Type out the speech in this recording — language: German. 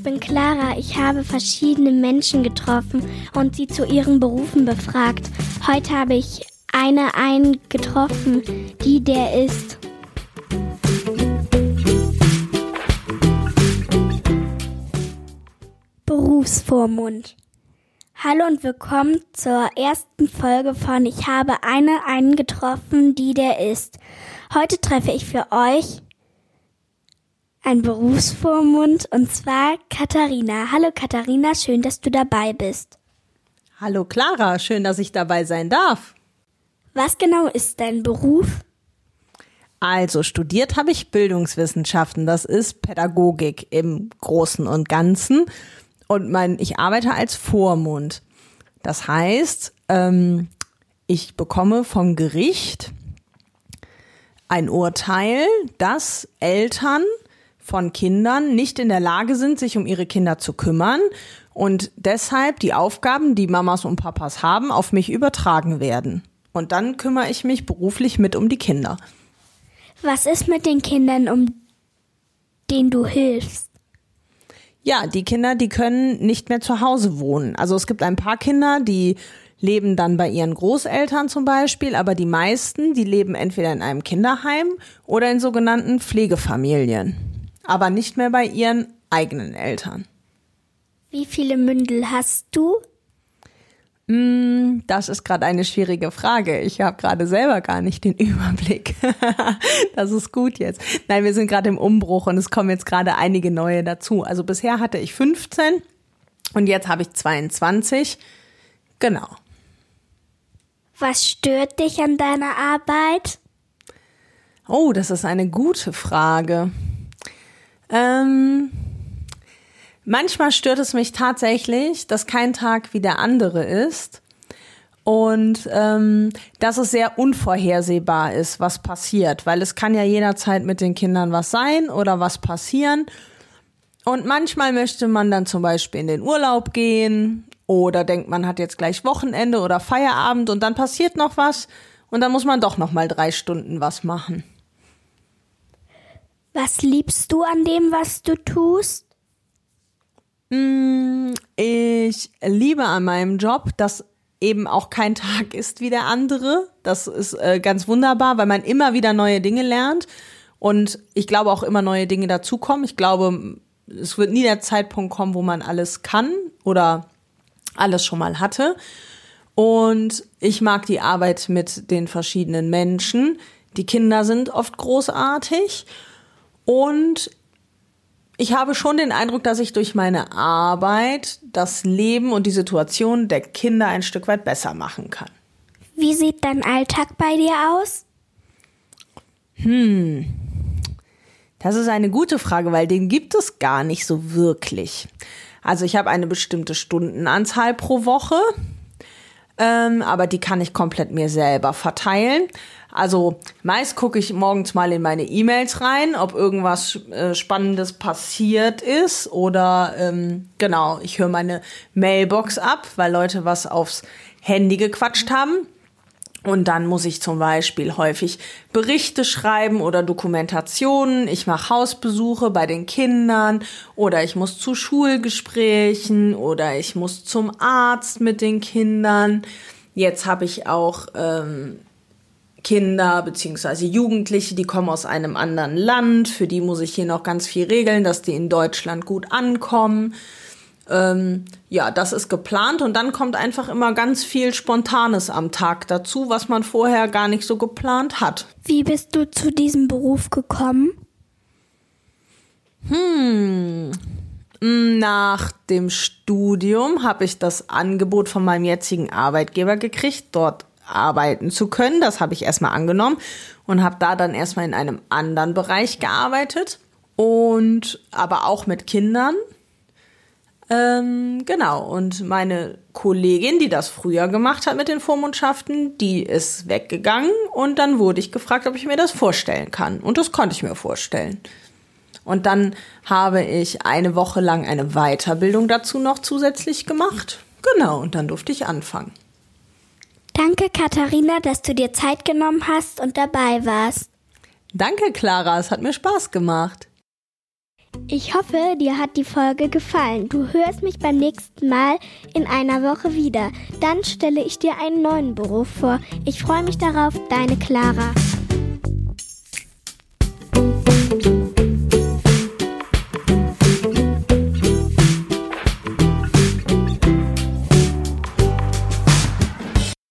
ich bin Clara. Ich habe verschiedene Menschen getroffen und sie zu ihren Berufen befragt. Heute habe ich eine einen getroffen, die der ist. Berufsvormund. Hallo und willkommen zur ersten Folge von Ich habe eine einen getroffen, die der ist. Heute treffe ich für euch ein Berufsvormund und zwar Katharina. Hallo Katharina, schön, dass du dabei bist. Hallo Clara, schön, dass ich dabei sein darf. Was genau ist dein Beruf? Also studiert habe ich Bildungswissenschaften, das ist Pädagogik im Großen und Ganzen. Und mein, ich arbeite als Vormund. Das heißt, ähm, ich bekomme vom Gericht ein Urteil, dass Eltern von Kindern nicht in der Lage sind, sich um ihre Kinder zu kümmern und deshalb die Aufgaben, die Mamas und Papas haben, auf mich übertragen werden. Und dann kümmere ich mich beruflich mit um die Kinder. Was ist mit den Kindern, um denen du hilfst? Ja, die Kinder, die können nicht mehr zu Hause wohnen. Also es gibt ein paar Kinder, die leben dann bei ihren Großeltern zum Beispiel, aber die meisten, die leben entweder in einem Kinderheim oder in sogenannten Pflegefamilien aber nicht mehr bei ihren eigenen Eltern. Wie viele Mündel hast du? Mm, das ist gerade eine schwierige Frage. Ich habe gerade selber gar nicht den Überblick. das ist gut jetzt. Nein, wir sind gerade im Umbruch und es kommen jetzt gerade einige neue dazu. Also bisher hatte ich 15 und jetzt habe ich 22. Genau. Was stört dich an deiner Arbeit? Oh, das ist eine gute Frage. Ähm, manchmal stört es mich tatsächlich, dass kein Tag wie der andere ist und ähm, dass es sehr unvorhersehbar ist, was passiert, weil es kann ja jederzeit mit den Kindern was sein oder was passieren. Und manchmal möchte man dann zum Beispiel in den Urlaub gehen oder denkt, man hat jetzt gleich Wochenende oder Feierabend und dann passiert noch was und dann muss man doch noch mal drei Stunden was machen. Was liebst du an dem, was du tust? Mm, ich liebe an meinem Job, dass eben auch kein Tag ist wie der andere. Das ist äh, ganz wunderbar, weil man immer wieder neue Dinge lernt und ich glaube auch immer neue Dinge dazukommen. Ich glaube, es wird nie der Zeitpunkt kommen, wo man alles kann oder alles schon mal hatte. Und ich mag die Arbeit mit den verschiedenen Menschen. Die Kinder sind oft großartig und ich habe schon den Eindruck, dass ich durch meine Arbeit das Leben und die Situation der Kinder ein Stück weit besser machen kann. Wie sieht dein Alltag bei dir aus? Hm, das ist eine gute Frage, weil den gibt es gar nicht so wirklich. Also ich habe eine bestimmte Stundenanzahl pro Woche, ähm, aber die kann ich komplett mir selber verteilen. Also meist gucke ich morgens mal in meine E-Mails rein, ob irgendwas äh, Spannendes passiert ist oder ähm, genau, ich höre meine Mailbox ab, weil Leute was aufs Handy gequatscht haben. Und dann muss ich zum Beispiel häufig Berichte schreiben oder Dokumentationen. Ich mache Hausbesuche bei den Kindern oder ich muss zu Schulgesprächen oder ich muss zum Arzt mit den Kindern. Jetzt habe ich auch ähm, Kinder beziehungsweise Jugendliche, die kommen aus einem anderen Land. Für die muss ich hier noch ganz viel regeln, dass die in Deutschland gut ankommen. Ähm, ja, das ist geplant und dann kommt einfach immer ganz viel Spontanes am Tag dazu, was man vorher gar nicht so geplant hat. Wie bist du zu diesem Beruf gekommen? Hm. Nach dem Studium habe ich das Angebot von meinem jetzigen Arbeitgeber gekriegt, dort arbeiten zu können. Das habe ich erstmal angenommen und habe da dann erstmal in einem anderen Bereich gearbeitet und aber auch mit Kindern. Ähm, genau, und meine Kollegin, die das früher gemacht hat mit den Vormundschaften, die ist weggegangen und dann wurde ich gefragt, ob ich mir das vorstellen kann. Und das konnte ich mir vorstellen. Und dann habe ich eine Woche lang eine Weiterbildung dazu noch zusätzlich gemacht. Genau, und dann durfte ich anfangen. Danke, Katharina, dass du dir Zeit genommen hast und dabei warst. Danke, Clara, es hat mir Spaß gemacht. Ich hoffe, dir hat die Folge gefallen. Du hörst mich beim nächsten Mal in einer Woche wieder. Dann stelle ich dir einen neuen Beruf vor. Ich freue mich darauf, deine Clara.